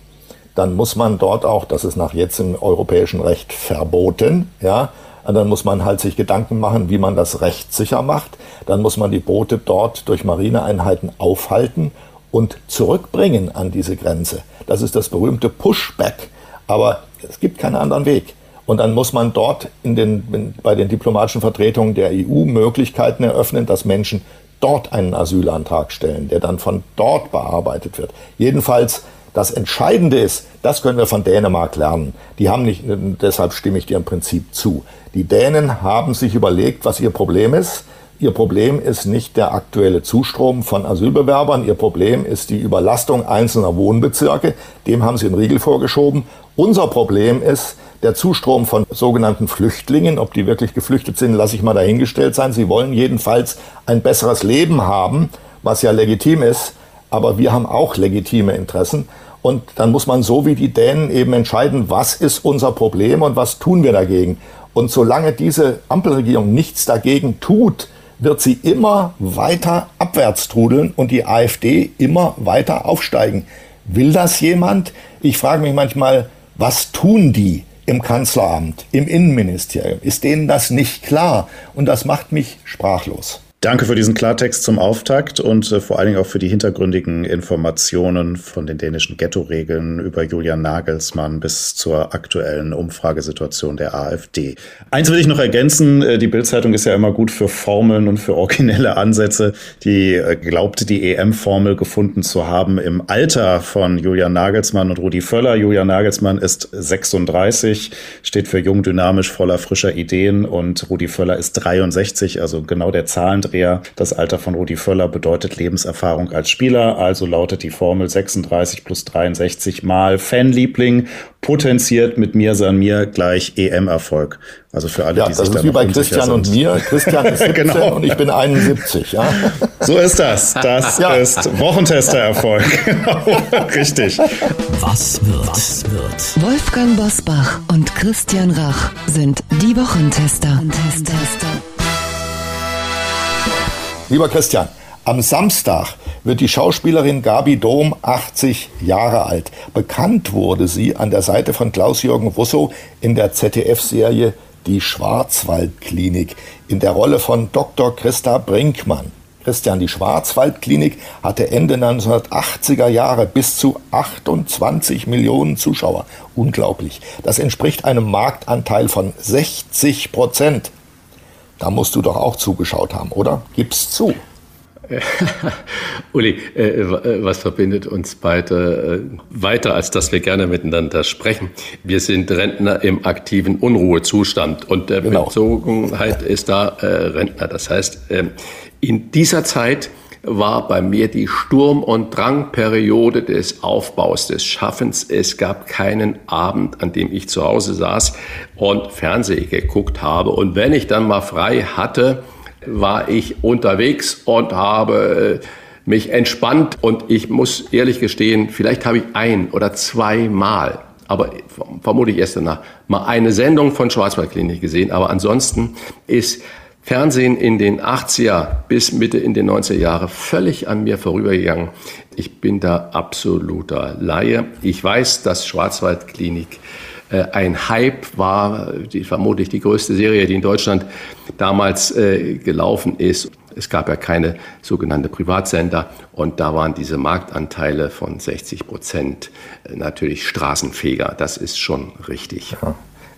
dann muss man dort auch, das ist nach jetzt im europäischen Recht verboten, ja, dann muss man halt sich Gedanken machen, wie man das rechtssicher macht. Dann muss man die Boote dort durch Marineeinheiten aufhalten und zurückbringen an diese Grenze. Das ist das berühmte Pushback. Aber es gibt keinen anderen Weg. Und dann muss man dort in den, bei den diplomatischen Vertretungen der EU Möglichkeiten eröffnen, dass Menschen dort einen Asylantrag stellen, der dann von dort bearbeitet wird. Jedenfalls das Entscheidende ist, das können wir von Dänemark lernen. Die haben nicht, deshalb stimme ich dir im Prinzip zu. Die Dänen haben sich überlegt, was ihr Problem ist. Ihr Problem ist nicht der aktuelle Zustrom von Asylbewerbern. Ihr Problem ist die Überlastung einzelner Wohnbezirke. Dem haben sie einen Riegel vorgeschoben. Unser Problem ist, der Zustrom von sogenannten Flüchtlingen, ob die wirklich geflüchtet sind, lasse ich mal dahingestellt sein. Sie wollen jedenfalls ein besseres Leben haben, was ja legitim ist. Aber wir haben auch legitime Interessen. Und dann muss man so wie die Dänen eben entscheiden, was ist unser Problem und was tun wir dagegen. Und solange diese Ampelregierung nichts dagegen tut, wird sie immer weiter abwärts trudeln und die AfD immer weiter aufsteigen. Will das jemand? Ich frage mich manchmal, was tun die? im Kanzleramt, im Innenministerium. Ist denen das nicht klar? Und das macht mich sprachlos. Danke für diesen Klartext zum Auftakt und äh, vor allen Dingen auch für die hintergründigen Informationen von den dänischen Ghetto-Regeln über Julian Nagelsmann bis zur aktuellen Umfragesituation der AfD. Eins will ich noch ergänzen, äh, die Bildzeitung ist ja immer gut für Formeln und für originelle Ansätze. Die äh, glaubte die EM-Formel gefunden zu haben im Alter von Julian Nagelsmann und Rudi Völler. Julian Nagelsmann ist 36, steht für jung, dynamisch, voller frischer Ideen und Rudi Völler ist 63, also genau der Zahlendreher Andrea. Das Alter von Rudi Völler bedeutet Lebenserfahrung als Spieler, also lautet die Formel 36 plus 63 mal Fanliebling, potenziert mit mir san mir gleich EM-Erfolg. Also für alle, ja, die das sich ist da wie bei Christian sind. und mir. Christian ist 17 Genau. und ich bin 71. Ja? So ist das. Das Ja. ist Wochentester-Erfolg. genau, richtig. Was wird? Was wird? Wolfgang Bosbach und Christian Rach sind die Wochentester. Lieber Christian, am Samstag wird die Schauspielerin Gabi Dom 80 Jahre alt. Bekannt wurde sie an der Seite von Klaus-Jürgen Russo in der ZDF-Serie Die Schwarzwaldklinik in der Rolle von Dr. Christa Brinkmann. Christian, die Schwarzwaldklinik hatte Ende 1980er Jahre bis zu 28 Millionen Zuschauer. Unglaublich. Das entspricht einem Marktanteil von 60 Prozent. Da musst du doch auch zugeschaut haben, oder? Gib's zu. Uli, äh, was verbindet uns beide äh, weiter, als dass wir gerne miteinander sprechen? Wir sind Rentner im aktiven Unruhezustand und der Genau. Bezogenheit ist da äh, Rentner. Das heißt, ähm, in dieser Zeit war bei mir die Sturm- und Drangperiode des Aufbaus, des Schaffens. Es gab keinen Abend, an dem ich zu Hause saß und Fernsehen geguckt habe. Und wenn ich dann mal frei hatte, war ich unterwegs und habe äh, mich entspannt. Und ich muss ehrlich gestehen, vielleicht habe ich ein oder zweimal, aber vermutlich erst danach, mal eine Sendung von Schwarzwaldklinik gesehen. Aber ansonsten ist Fernsehen in den 80er bis Mitte in den 90er Jahre völlig an mir vorübergegangen. Ich bin da absoluter Laie. Ich weiß, dass Schwarzwaldklinik äh, ein Hype war, die, vermutlich die größte Serie, die in Deutschland damals äh, gelaufen ist. Es gab ja keine sogenannte Privatsender und da waren diese Marktanteile von 60 Prozent äh, natürlich straßenfähiger. Das ist schon richtig. Ja.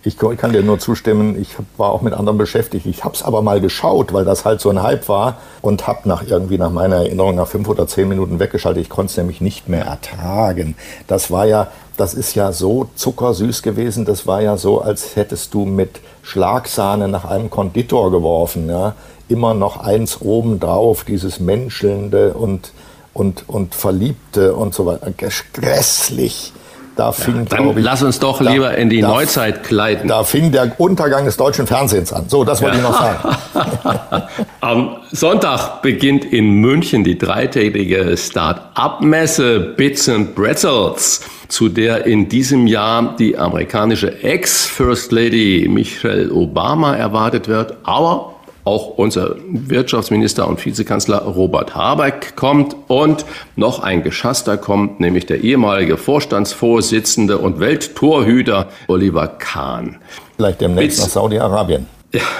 Ich kann dir nur zustimmen, ich war auch mit anderen beschäftigt. Ich habe es aber mal geschaut, weil das halt so ein Hype war und habe nach irgendwie nach meiner Erinnerung nach fünf oder zehn Minuten weggeschaltet. Ich konnte es nämlich nicht mehr ertragen. Das war ja, das ist ja so zuckersüß gewesen. Das war ja so, als hättest du mit Schlagsahne nach einem Konditor geworfen. Ja? Immer noch eins obendrauf, dieses Menschelnde und, und, und Verliebte und so weiter. Grässlich. Da fing, Dann glaub ich, lass uns doch da- lieber in die da- Neuzeit gleiten. Da fing der Untergang des deutschen Fernsehens an. So, das wollte ich noch sagen. Am Sonntag beginnt in München die dreitägige Start-up-Messe Bits and Pretzels, zu der in diesem Jahr die amerikanische Ex-First Lady Michelle Obama erwartet wird, aber auch unser Wirtschaftsminister und Vizekanzler Robert Habeck kommt und noch ein Geschasster kommt, nämlich der ehemalige Vorstandsvorsitzende und Welttorhüter Oliver Kahn. Vielleicht demnächst Bits- nach Saudi-Arabien.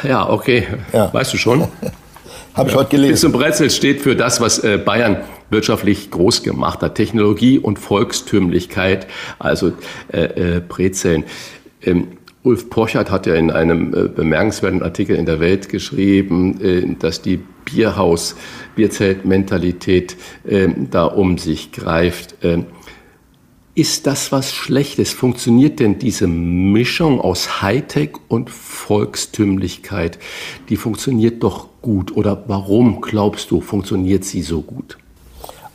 Ja, okay. Ja. Weißt du schon? Habe ich heute gelesen. und Brezel steht für das, was äh, Bayern wirtschaftlich groß gemacht hat. Technologie und Volkstümlichkeit, also äh, äh, Brezeln. Ähm, Ulf Pochert hat ja in einem äh, bemerkenswerten Artikel in der Welt geschrieben, äh, dass die Bierhaus, Bierzeltmentalität äh, da um sich greift. Ähm, ist das was Schlechtes? Funktioniert denn diese Mischung aus Hightech und Volkstümlichkeit? Die funktioniert doch gut. Oder warum glaubst du, funktioniert sie so gut?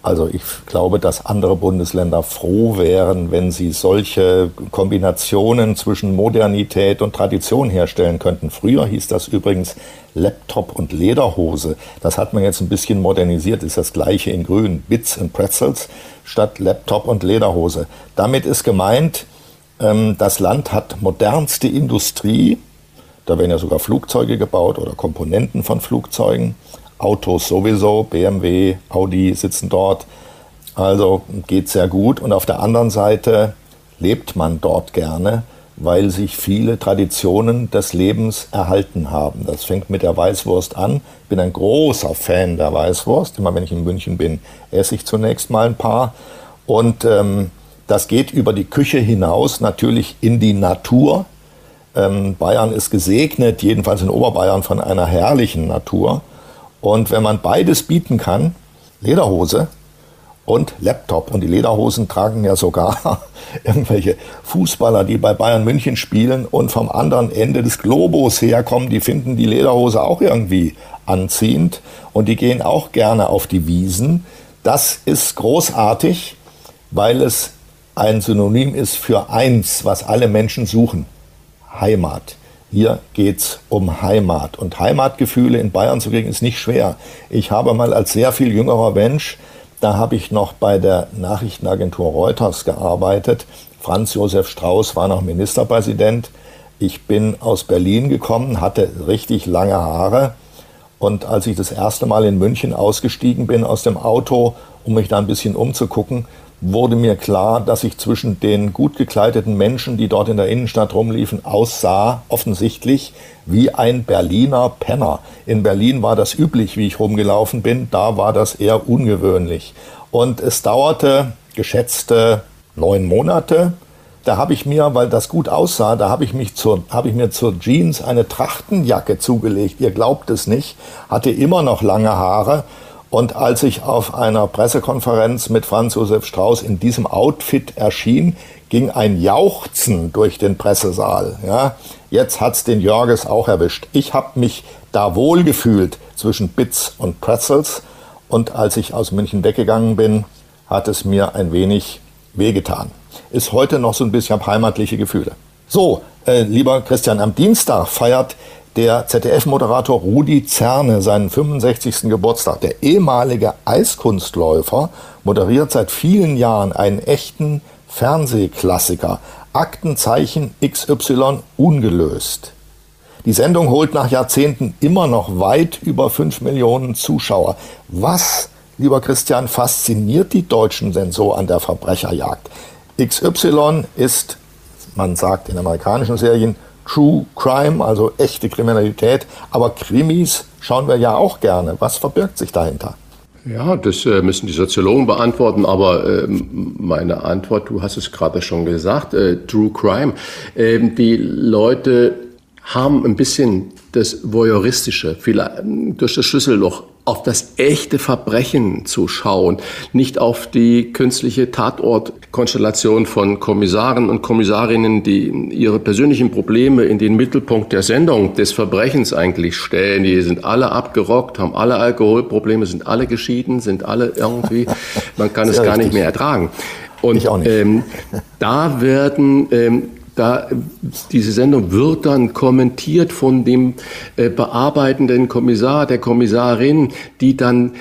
Also ich glaube, dass andere Bundesländer froh wären, wenn sie solche Kombinationen zwischen Modernität und Tradition herstellen könnten. Früher hieß das übrigens Laptop und Lederhose. Das hat man jetzt ein bisschen modernisiert, ist das gleiche in grün. Bits and Pretzels statt Laptop und Lederhose. Damit ist gemeint, ähm, das Land hat modernste Industrie. Da werden ja sogar Flugzeuge gebaut oder Komponenten von Flugzeugen. Autos sowieso, BMW, Audi sitzen dort. Also geht sehr gut. Und auf der anderen Seite lebt man dort gerne, weil sich viele Traditionen des Lebens erhalten haben. Das fängt mit der Weißwurst an. Ich bin ein großer Fan der Weißwurst. Immer wenn ich in München bin, esse ich zunächst mal ein paar. Und ähm, das geht über die Küche hinaus, natürlich in die Natur. Ähm, Bayern ist gesegnet, jedenfalls in Oberbayern, von einer herrlichen Natur. Und wenn man beides bieten kann, Lederhose und Laptop. Und die Lederhosen tragen ja sogar irgendwelche Fußballer, die bei Bayern München spielen und vom anderen Ende des Globus herkommen. Die finden die Lederhose auch irgendwie anziehend und die gehen auch gerne auf die Wiesen. Das ist großartig, weil es ein Synonym ist für eins, was alle Menschen suchen. Heimat. Hier geht's um Heimat. Und Heimatgefühle in Bayern zu kriegen, ist nicht schwer. Ich habe mal als sehr viel jüngerer Mensch, da habe ich noch bei der Nachrichtenagentur Reuters gearbeitet. Franz Josef Strauß war noch Ministerpräsident. Ich bin aus Berlin gekommen, hatte richtig lange Haare. Und als ich das erste Mal in München ausgestiegen bin aus dem Auto, um mich da ein bisschen umzugucken, wurde mir klar, dass ich zwischen den gut gekleideten Menschen, die dort in der Innenstadt rumliefen, aussah, offensichtlich wie ein Berliner Penner. In Berlin war das üblich, wie ich rumgelaufen bin, da war das eher ungewöhnlich. Und es dauerte geschätzte neun Monate. Da habe ich mir, weil das gut aussah, da habe ich mich zur, habe ich mir zur Jeans eine Trachtenjacke zugelegt. Ihr glaubt es nicht, hatte immer noch lange Haare und als ich auf einer Pressekonferenz mit Franz Josef Strauß in diesem Outfit erschien, ging ein Jauchzen durch den Pressesaal. Ja, jetzt hat's den Jörges auch erwischt. Ich habe mich da wohl gefühlt zwischen Bits und Pretzels. Und als ich aus München weggegangen bin, hat es mir ein wenig wehgetan. Ist heute noch so ein bisschen heimatliche Gefühle. So, äh, lieber Christian, am Dienstag feiert der ZDF-Moderator Rudi Zerne seinen 65. Geburtstag. Der ehemalige Eiskunstläufer moderiert seit vielen Jahren einen echten Fernsehklassiker. Aktenzeichen XY ungelöst. Die Sendung holt nach Jahrzehnten immer noch weit über 5 Millionen Zuschauer. Was, lieber Christian, fasziniert die Deutschen denn so an der Verbrecherjagd? XY ist, man sagt in amerikanischen Serien, True Crime, also echte Kriminalität. Aber Krimis schauen wir ja auch gerne. Was verbirgt sich dahinter? Ja, das äh, müssen die Soziologen beantworten, aber äh, meine Antwort, du hast es gerade schon gesagt, äh, True Crime. Ähm, die Leute haben ein bisschen das Voyeuristische, vielleicht durch das Schlüsselloch auf das echte Verbrechen zu schauen, nicht auf die künstliche Tatortkonstellation von Kommissaren und Kommissarinnen, die ihre persönlichen Probleme in den Mittelpunkt der Sendung des Verbrechens eigentlich stellen. Die sind alle abgerockt, haben alle Alkoholprobleme, sind alle geschieden, sind alle irgendwie, man kann es gar richtig. nicht mehr ertragen. Und ähm, da werden ähm, da, diese Sendung wird dann kommentiert von dem äh, bearbeitenden Kommissar, der Kommissarin, die dann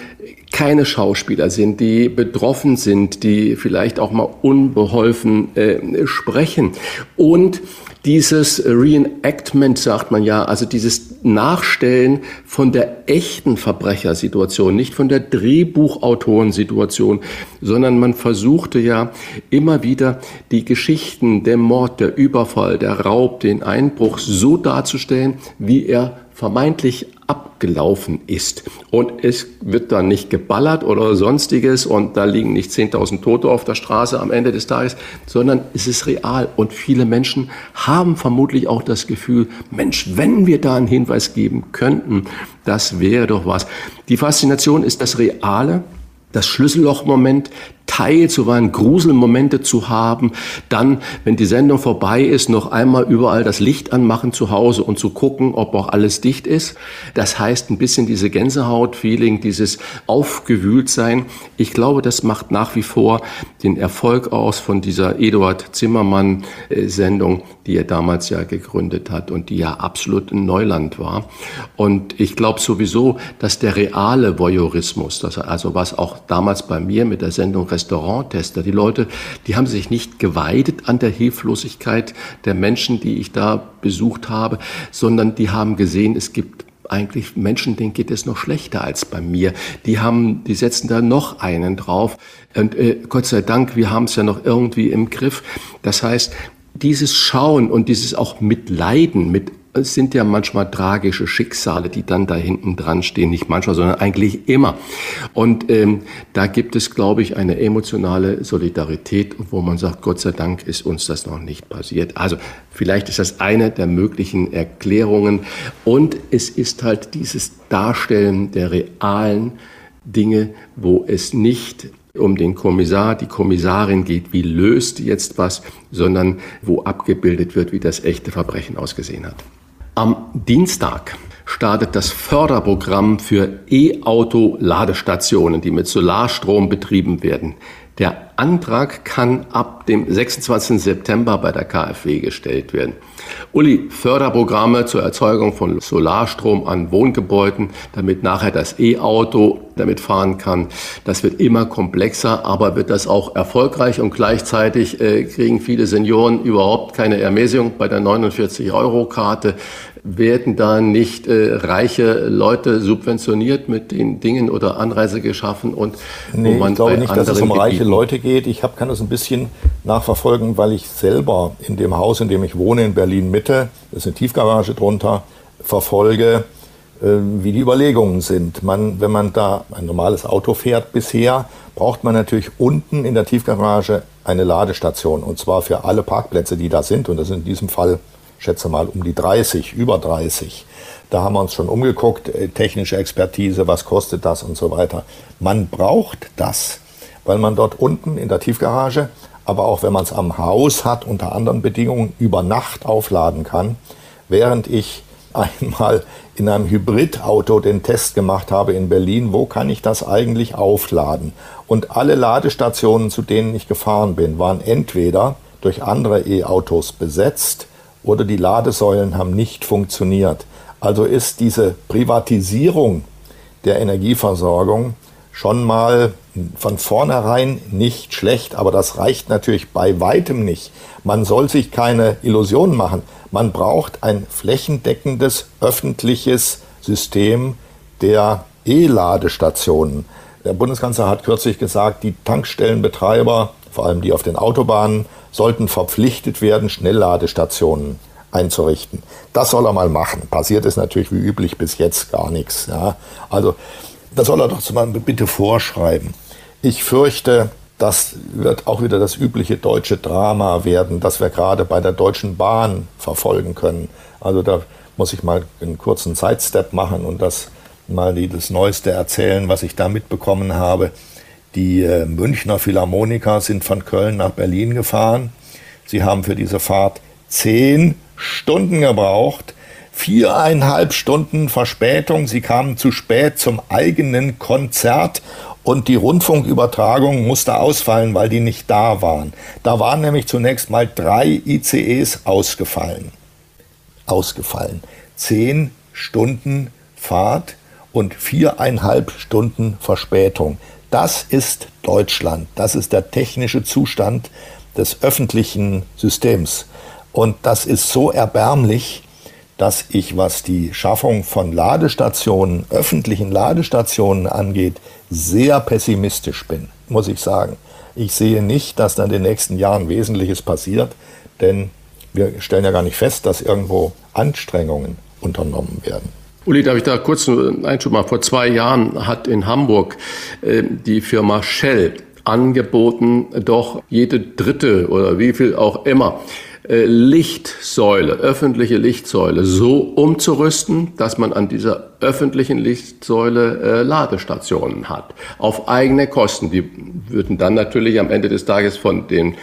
keine Schauspieler sind, die betroffen sind, die vielleicht auch mal unbeholfen äh, sprechen. Und dieses Reenactment, sagt man ja, also dieses Nachstellen von der echten Verbrechersituation, nicht von der Drehbuchautorensituation, sondern man versuchte ja immer wieder die Geschichten, der Mord, der Überfall, der Raub, den Einbruch so darzustellen, wie er vermeintlich abgelaufen ist. Und es wird dann nicht geballert oder sonstiges und da liegen nicht 10.000 Tote auf der Straße am Ende des Tages, sondern es ist real. Und viele Menschen haben vermutlich auch das Gefühl, Mensch, wenn wir da einen Hinweis geben könnten, das wäre doch was. Die Faszination ist das Reale, das Schlüssellochmoment, Teil zuweilen Gruselmomente zu haben, dann, wenn die Sendung vorbei ist, noch einmal überall das Licht anmachen zu Hause und zu gucken, ob auch alles dicht ist. Das heißt, ein bisschen diese Gänsehaut-Feeling, dieses Aufgewühltsein. Ich glaube, das macht nach wie vor den Erfolg aus von dieser Eduard Zimmermann-Sendung, die er damals ja gegründet hat und die ja absolut ein Neuland war. Und ich glaube sowieso, dass der reale Voyeurismus, also was auch damals bei mir mit der Sendung Restauranttester. Die Leute, die haben sich nicht geweidet an der Hilflosigkeit der Menschen, die ich da besucht habe, sondern die haben gesehen, es gibt eigentlich Menschen, denen geht es noch schlechter als bei mir. Die haben, die setzen da noch einen drauf. Und äh, Gott sei Dank, wir haben es ja noch irgendwie im Griff. Das heißt, dieses Schauen und dieses auch Mitleiden mit es sind ja manchmal tragische Schicksale, die dann da hinten dran stehen. Nicht manchmal, sondern eigentlich immer. Und ähm, da gibt es, glaube ich, eine emotionale Solidarität, wo man sagt, Gott sei Dank ist uns das noch nicht passiert. Also vielleicht ist das eine der möglichen Erklärungen. Und es ist halt dieses Darstellen der realen Dinge, wo es nicht um den Kommissar, die Kommissarin geht, wie löst jetzt was, sondern wo abgebildet wird, wie das echte Verbrechen ausgesehen hat. Am Dienstag startet das Förderprogramm für E-Auto-Ladestationen, die mit Solarstrom betrieben werden. Der Antrag kann ab dem 26. September bei der KfW gestellt werden. Uli, Förderprogramme zur Erzeugung von Solarstrom an Wohngebäuden, damit nachher das E-Auto damit fahren kann. Das wird immer komplexer, aber wird das auch erfolgreich und gleichzeitig äh, kriegen viele Senioren überhaupt keine Ermäßigung bei der 49-Euro-Karte. Werden da nicht äh, reiche Leute subventioniert mit den Dingen oder Anreise geschaffen und nee, wo man ich glaube nicht, dass es um reiche Leute geht. Ich hab, kann das ein bisschen nachverfolgen, weil ich selber in dem Haus, in dem ich wohne, in Berlin Mitte, da ist eine Tiefgarage drunter, verfolge, äh, wie die Überlegungen sind. Man, wenn man da ein normales Auto fährt bisher, braucht man natürlich unten in der Tiefgarage eine Ladestation und zwar für alle Parkplätze, die da sind und das sind in diesem Fall schätze mal um die 30, über 30. Da haben wir uns schon umgeguckt, äh, technische Expertise, was kostet das und so weiter. Man braucht das, weil man dort unten in der Tiefgarage, aber auch wenn man es am Haus hat, unter anderen Bedingungen über Nacht aufladen kann, während ich einmal in einem Hybridauto den Test gemacht habe in Berlin, wo kann ich das eigentlich aufladen? Und alle Ladestationen, zu denen ich gefahren bin, waren entweder durch andere E-Autos besetzt oder die Ladesäulen haben nicht funktioniert. Also ist diese Privatisierung der Energieversorgung schon mal von vornherein nicht schlecht, aber das reicht natürlich bei weitem nicht. Man soll sich keine Illusionen machen. Man braucht ein flächendeckendes öffentliches System der E-Ladestationen. Der Bundeskanzler hat kürzlich gesagt, die Tankstellenbetreiber, vor allem die auf den Autobahnen, sollten verpflichtet werden, Schnellladestationen einzurichten. Das soll er mal machen. Passiert ist natürlich wie üblich bis jetzt gar nichts. Ja. Also das soll er doch mal bitte vorschreiben. Ich fürchte, das wird auch wieder das übliche deutsche Drama werden, das wir gerade bei der Deutschen Bahn verfolgen können. Also da muss ich mal einen kurzen Sidestep machen und das mal das Neueste erzählen, was ich da mitbekommen habe. Die äh, Münchner Philharmoniker sind von Köln nach Berlin gefahren. Sie haben für diese Fahrt zehn Stunden gebraucht, viereinhalb Stunden Verspätung. Sie kamen zu spät zum eigenen Konzert und die Rundfunkübertragung musste ausfallen, weil die nicht da waren. Da waren nämlich zunächst mal drei ICEs ausgefallen. Ausgefallen. Zehn Stunden Fahrt und viereinhalb Stunden Verspätung. Das ist Deutschland. Das ist der technische Zustand des öffentlichen Systems. Und das ist so erbärmlich, dass ich, was die Schaffung von Ladestationen, öffentlichen Ladestationen angeht, sehr pessimistisch bin, muss ich sagen. Ich sehe nicht, dass da in den nächsten Jahren Wesentliches passiert, denn wir stellen ja gar nicht fest, dass irgendwo Anstrengungen unternommen werden. Uli, darf ich da kurz einen Einschub machen? Vor zwei Jahren hat in Hamburg äh, die Firma Shell angeboten, doch jede dritte oder wie viel auch immer äh, Lichtsäule, öffentliche Lichtsäule so umzurüsten, dass man an dieser öffentlichen Lichtsäule äh, Ladestationen hat. Auf eigene Kosten. Die würden dann natürlich am Ende des Tages von den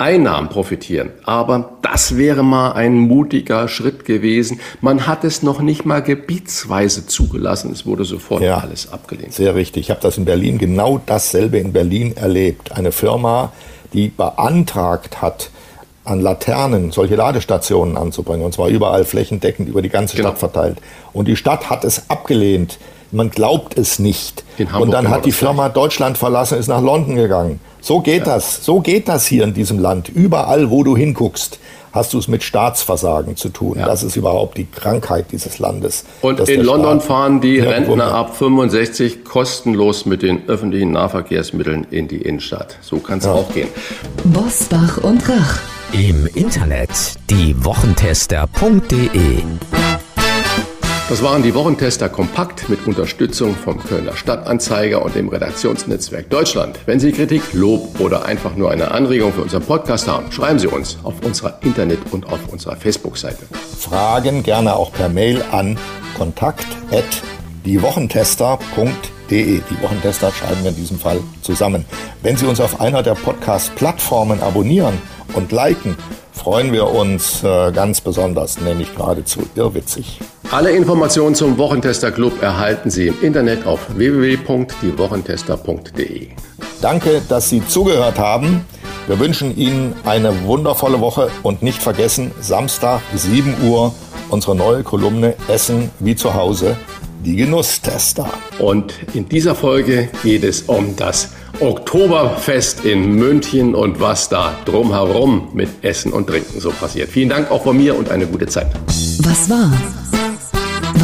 Einnahmen profitieren. Aber das wäre mal ein mutiger Schritt gewesen. Man hat es noch nicht mal gebietsweise zugelassen. Es wurde sofort ja, alles abgelehnt. Sehr richtig. Ich habe das in Berlin genau dasselbe in Berlin erlebt. Eine Firma, die beantragt hat, an Laternen solche Ladestationen anzubringen. Und zwar überall flächendeckend über die ganze genau. Stadt verteilt. Und die Stadt hat es abgelehnt. Man glaubt es nicht. Und dann hat die Firma Deutschland verlassen, ist nach London gegangen. So geht ja. das. So geht das hier in diesem Land. Überall, wo du hinguckst, hast du es mit Staatsversagen zu tun. Ja. Das ist überhaupt die Krankheit dieses Landes. Und in London Staat fahren die Rentner ab 65 kostenlos mit den öffentlichen Nahverkehrsmitteln in die Innenstadt. So kann es ja. auch gehen. Bosbach und Rach. Im Internet diewochentester.de das waren die Wochentester kompakt mit Unterstützung vom Kölner Stadtanzeiger und dem Redaktionsnetzwerk Deutschland. Wenn Sie Kritik, Lob oder einfach nur eine Anregung für unseren Podcast haben, schreiben Sie uns auf unserer Internet- und auf unserer Facebook-Seite. Fragen gerne auch per Mail an kontakt@diewochentester.de Die Wochentester schreiben wir in diesem Fall zusammen. Wenn Sie uns auf einer der Podcast-Plattformen abonnieren und liken, freuen wir uns äh, ganz besonders, nämlich geradezu irrwitzig. Alle Informationen zum Wochentester Club erhalten Sie im Internet auf www.diewochentester.de. Danke, dass Sie zugehört haben. Wir wünschen Ihnen eine wundervolle Woche und nicht vergessen, Samstag 7 Uhr unsere neue Kolumne Essen wie zu Hause, die Genusstester. Und in dieser Folge geht es um das Oktoberfest in München und was da drumherum mit Essen und Trinken so passiert. Vielen Dank auch von mir und eine gute Zeit. Was war?